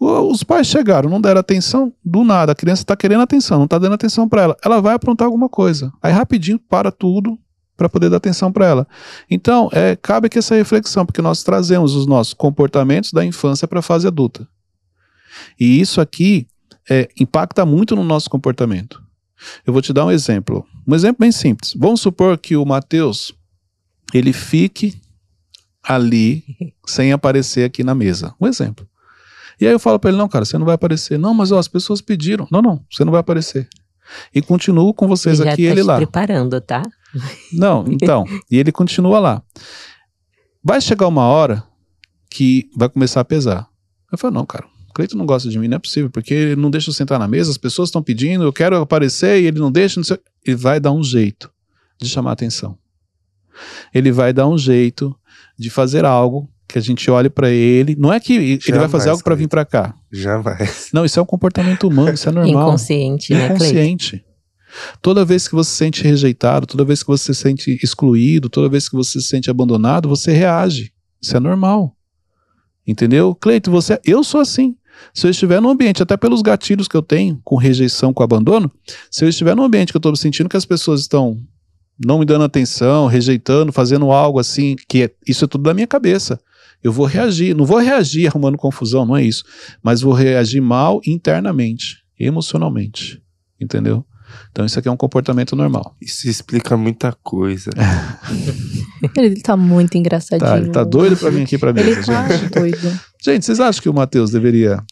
Os pais chegaram, não deram atenção, do nada, a criança está querendo atenção, não está dando atenção para ela. Ela vai aprontar alguma coisa. Aí rapidinho para tudo para poder dar atenção para ela. Então, é, cabe aqui essa reflexão, porque nós trazemos os nossos comportamentos da infância para a fase adulta. E isso aqui é, impacta muito no nosso comportamento. Eu vou te dar um exemplo. Um exemplo bem simples. Vamos supor que o Mateus ele fique ali sem aparecer aqui na mesa. Um exemplo. E aí eu falo para ele: não, cara, você não vai aparecer. Não, mas ó, as pessoas pediram. Não, não, você não vai aparecer. E continuo com vocês ele aqui, já tá ele lá. preparando, tá? Não, então. e ele continua lá. Vai chegar uma hora que vai começar a pesar. Eu falo: não, cara, Cleiton não gosta de mim, não é possível, porque ele não deixa eu sentar na mesa, as pessoas estão pedindo, eu quero aparecer e ele não deixa, não sei. Ele vai dar um jeito de chamar atenção. Ele vai dar um jeito de fazer algo que a gente olhe para ele. Não é que ele vai fazer algo para vir para cá. Jamais. Não, isso é um comportamento humano, isso é normal. Inconsciente, né, Inconsciente. Toda vez que você se sente rejeitado, toda vez que você se sente excluído, toda vez que você se sente abandonado, você reage. Isso é normal. Entendeu? Cleito, você, eu sou assim. Se eu estiver num ambiente, até pelos gatilhos que eu tenho com rejeição, com abandono, se eu estiver num ambiente que eu estou sentindo que as pessoas estão não me dando atenção, rejeitando, fazendo algo assim, que é, isso é tudo da minha cabeça. Eu vou reagir, não vou reagir arrumando confusão, não é isso, mas vou reagir mal internamente, emocionalmente, entendeu? Então isso aqui é um comportamento normal. Isso explica muita coisa. Ele tá muito engraçadinho. Tá, ele tá doido pra vir aqui pra mesa, Ele tá gente. doido. Gente, vocês acham que o Matheus deveria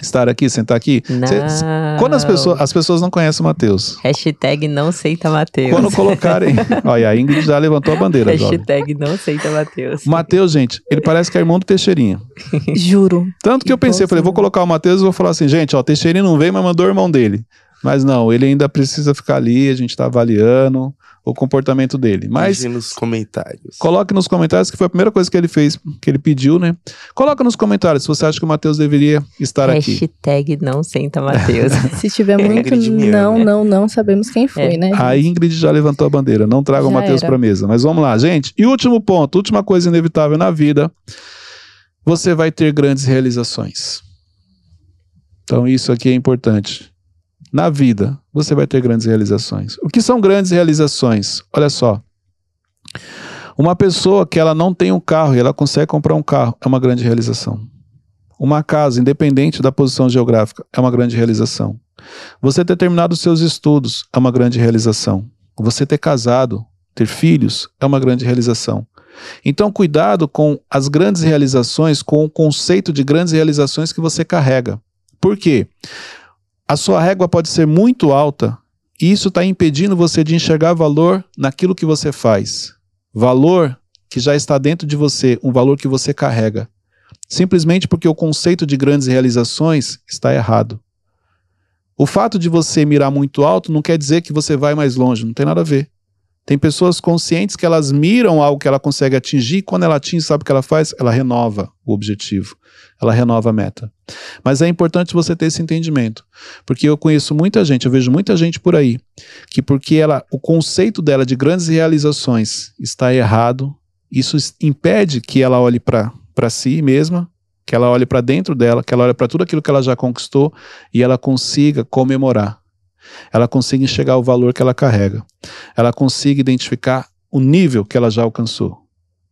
estar aqui, sentar aqui? Não. quando as pessoas, as pessoas não conhecem o Matheus, Hashtag não aceita Mateus. quando colocarem. Olha, a Ingrid já levantou a bandeira, jovem. Hashtag não aceita Mateus. O Matheus, gente, ele parece que é irmão do Teixeirinha. Juro. Tanto que eu pensei, eu falei, vou colocar o Matheus e vou falar assim, gente, ó, o Teixeirinha não veio, mas mandou o irmão dele. Mas não, ele ainda precisa ficar ali, a gente tá avaliando o comportamento dele. Mas Imagina nos comentários. coloque nos comentários, que foi a primeira coisa que ele fez, que ele pediu, né? Coloca nos comentários se você acha que o Matheus deveria estar aqui. Hashtag não senta Mateus. Se tiver muito não, não, não, sabemos quem foi, É. né? A Ingrid já levantou a bandeira, não traga o Já Matheus era. pra mesa. Mas vamos lá, gente. E último ponto, última coisa inevitável na vida, você vai ter grandes realizações. Então isso aqui é importante. Na vida, você vai ter grandes realizações. O que são grandes realizações? Olha só. Uma pessoa que ela não tem um carro e ela consegue comprar um carro é uma grande realização. Uma casa, independente da posição geográfica, é uma grande realização. Você ter terminado os seus estudos é uma grande realização. Você ter casado, ter filhos, é uma grande realização. Então, cuidado com as grandes realizações, com o conceito de grandes realizações que você carrega. Por quê? A sua régua pode ser muito alta e isso está impedindo você de enxergar valor naquilo que você faz. Valor que já está dentro de você, um valor que você carrega. Simplesmente porque o conceito de grandes realizações está errado. O fato de você mirar muito alto não quer dizer que você vai mais longe, não tem nada a ver. Tem pessoas conscientes que elas miram algo que ela consegue atingir, e quando ela atinge, sabe o que ela faz? Ela renova o objetivo, ela renova a meta. Mas é importante você ter esse entendimento, porque eu conheço muita gente, eu vejo muita gente por aí, que porque ela, o conceito dela de grandes realizações está errado, isso impede que ela olhe para si mesma, que ela olhe para dentro dela, que ela olhe para tudo aquilo que ela já conquistou e ela consiga comemorar. Ela consiga enxergar o valor que ela carrega. Ela consiga identificar o nível que ela já alcançou.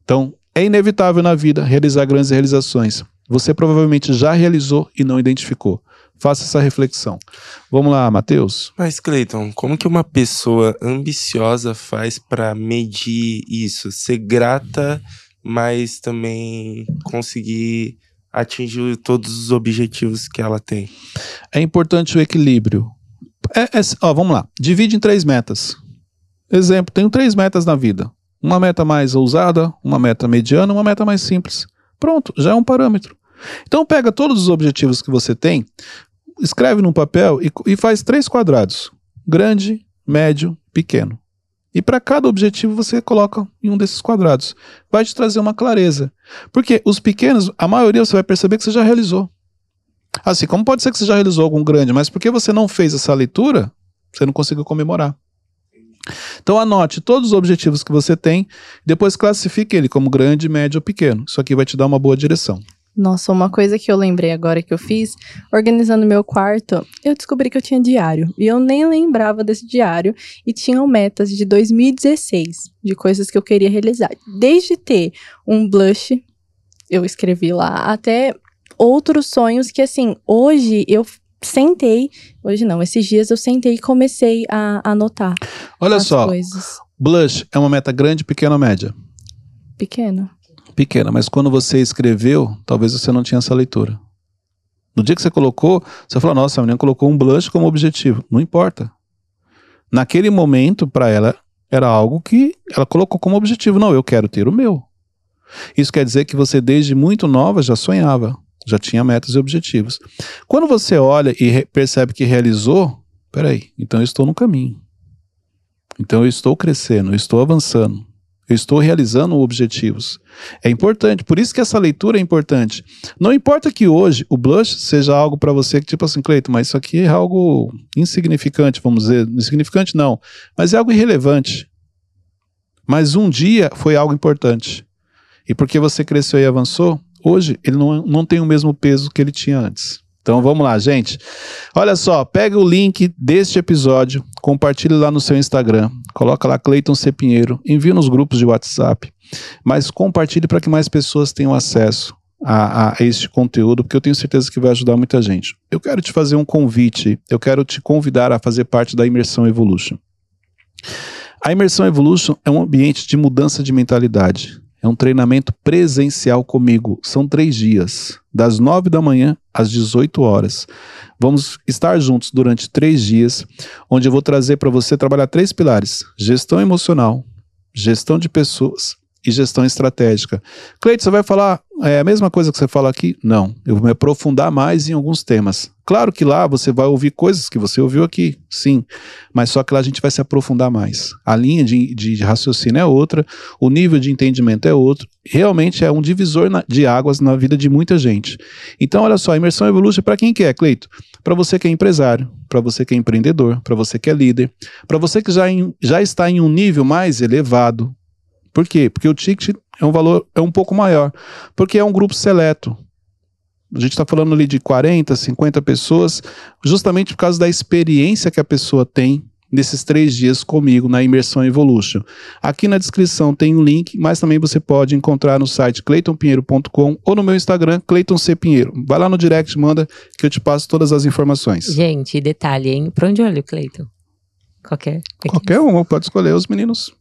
Então, é inevitável na vida realizar grandes realizações. Você provavelmente já realizou e não identificou. Faça essa reflexão. Vamos lá, Matheus. Mas, Cleiton, como que uma pessoa ambiciosa faz pra medir isso? Ser grata, mas também conseguir atingir todos os objetivos que ela tem. É importante o equilíbrio. É, é- ó, vamos lá. Divide em três metas. Exemplo, tenho três metas na vida. Uma meta mais ousada, uma meta mediana, uma meta mais simples. Pronto, já é um parâmetro. Então pega todos os objetivos que você tem, escreve num papel e, e faz três quadrados: grande, médio, pequeno. E para cada objetivo você coloca em um desses quadrados. Vai te trazer uma clareza. Porque os pequenos, a maioria você vai perceber que você já realizou. Assim, como pode ser que você já realizou algum grande, mas porque você não fez essa leitura, você não conseguiu comemorar. Então anote todos os objetivos que você tem, depois classifique ele como grande, médio ou pequeno. Isso aqui vai te dar uma boa direção. Nossa, uma coisa que eu lembrei agora que eu fiz, organizando meu quarto, eu descobri que eu tinha diário. E eu nem lembrava desse diário. E tinham metas de 2016, de coisas que eu queria realizar. Desde ter um blush, eu escrevi lá, até outros sonhos que, assim, hoje eu sentei, hoje não, esses dias eu sentei e comecei a anotar Olha só, coisas. blush é uma meta grande, pequena ou média? Pequeno. Pequena, mas quando você escreveu, talvez você não tinha essa leitura. No dia que você colocou, você falou: nossa, a menina colocou um blush como objetivo. Não importa. Naquele momento, para ela, era algo que ela colocou como objetivo. Não, eu quero ter o meu. Isso quer dizer que você, desde muito nova, já sonhava, já tinha metas e objetivos. Quando você olha e percebe que realizou, peraí, então eu estou no caminho. Então eu estou crescendo, eu estou avançando, eu estou realizando objetivos. É importante, por isso que essa leitura é importante. Não importa que hoje o blush seja algo para você que, tipo assim, Cleiton, mas isso aqui é algo insignificante, vamos dizer. Insignificante não, mas é algo irrelevante. Mas um dia foi algo importante. E porque você cresceu e avançou, hoje ele não, não tem o mesmo peso que ele tinha antes. Então vamos lá, gente. Olha só, pega o link deste episódio, compartilhe lá no seu Instagram, Coloca lá Cleiton C. Pinheiro, envia nos grupos de WhatsApp, mas compartilhe para que mais pessoas tenham acesso a, a, este conteúdo, porque eu tenho certeza que vai ajudar muita gente. Eu quero te fazer um convite, eu quero te convidar a fazer parte da Imersão Evolution. A Imersão Evolution é um ambiente de mudança de mentalidade. É um treinamento presencial comigo. São três dias, das nove da manhã às 18 horas. Vamos estar juntos durante três dias, onde eu vou trazer para você trabalhar três pilares: gestão emocional, gestão de pessoas e gestão estratégica. Cleide, você vai falar é, a mesma coisa que você fala aqui? Não. Eu vou me aprofundar mais em alguns temas. Claro que lá você vai ouvir coisas que você ouviu aqui, sim. Mas só que lá a gente vai se aprofundar mais. A linha de, de raciocínio é outra, o nível de entendimento é outro. Realmente é um divisor na, de águas na vida de muita gente. Então, olha só, a imersão Evolution para quem quer, Cleito? Para você que é empresário, para você que é empreendedor, para você que é líder, para você que já, em, já está em um nível mais elevado, por quê? Porque o ticket é um valor é um pouco maior, porque é um grupo seleto. A gente está falando ali de 40, 50 pessoas, justamente por causa da experiência que a pessoa tem nesses três dias comigo na Imersão Evolution. Aqui na descrição tem um link, mas também você pode encontrar no site cleitonpinheiro.com ou no meu Instagram, Cleiton C. Pinheiro. Vai lá no direct, manda que eu te passo todas as informações. Gente, detalhe, hein? Pra onde olha o Cleiton? Qualquer. Qualquer um, pode escolher os meninos.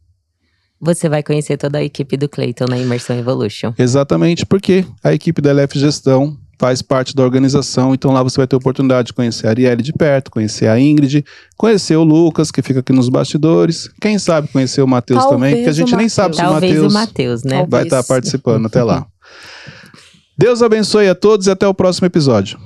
Você vai conhecer toda a equipe do Clayton na Imersão Evolution. Exatamente, porque a equipe da LF Gestão faz parte da organização, então lá você vai ter a oportunidade de conhecer a Arielle de perto, conhecer a Ingrid, conhecer o Lucas, que fica aqui nos bastidores, quem sabe conhecer o Matheus também, porque a gente nem sabe se Talvez o Matheus né? vai estar participando até lá. Deus abençoe a todos e até o próximo episódio.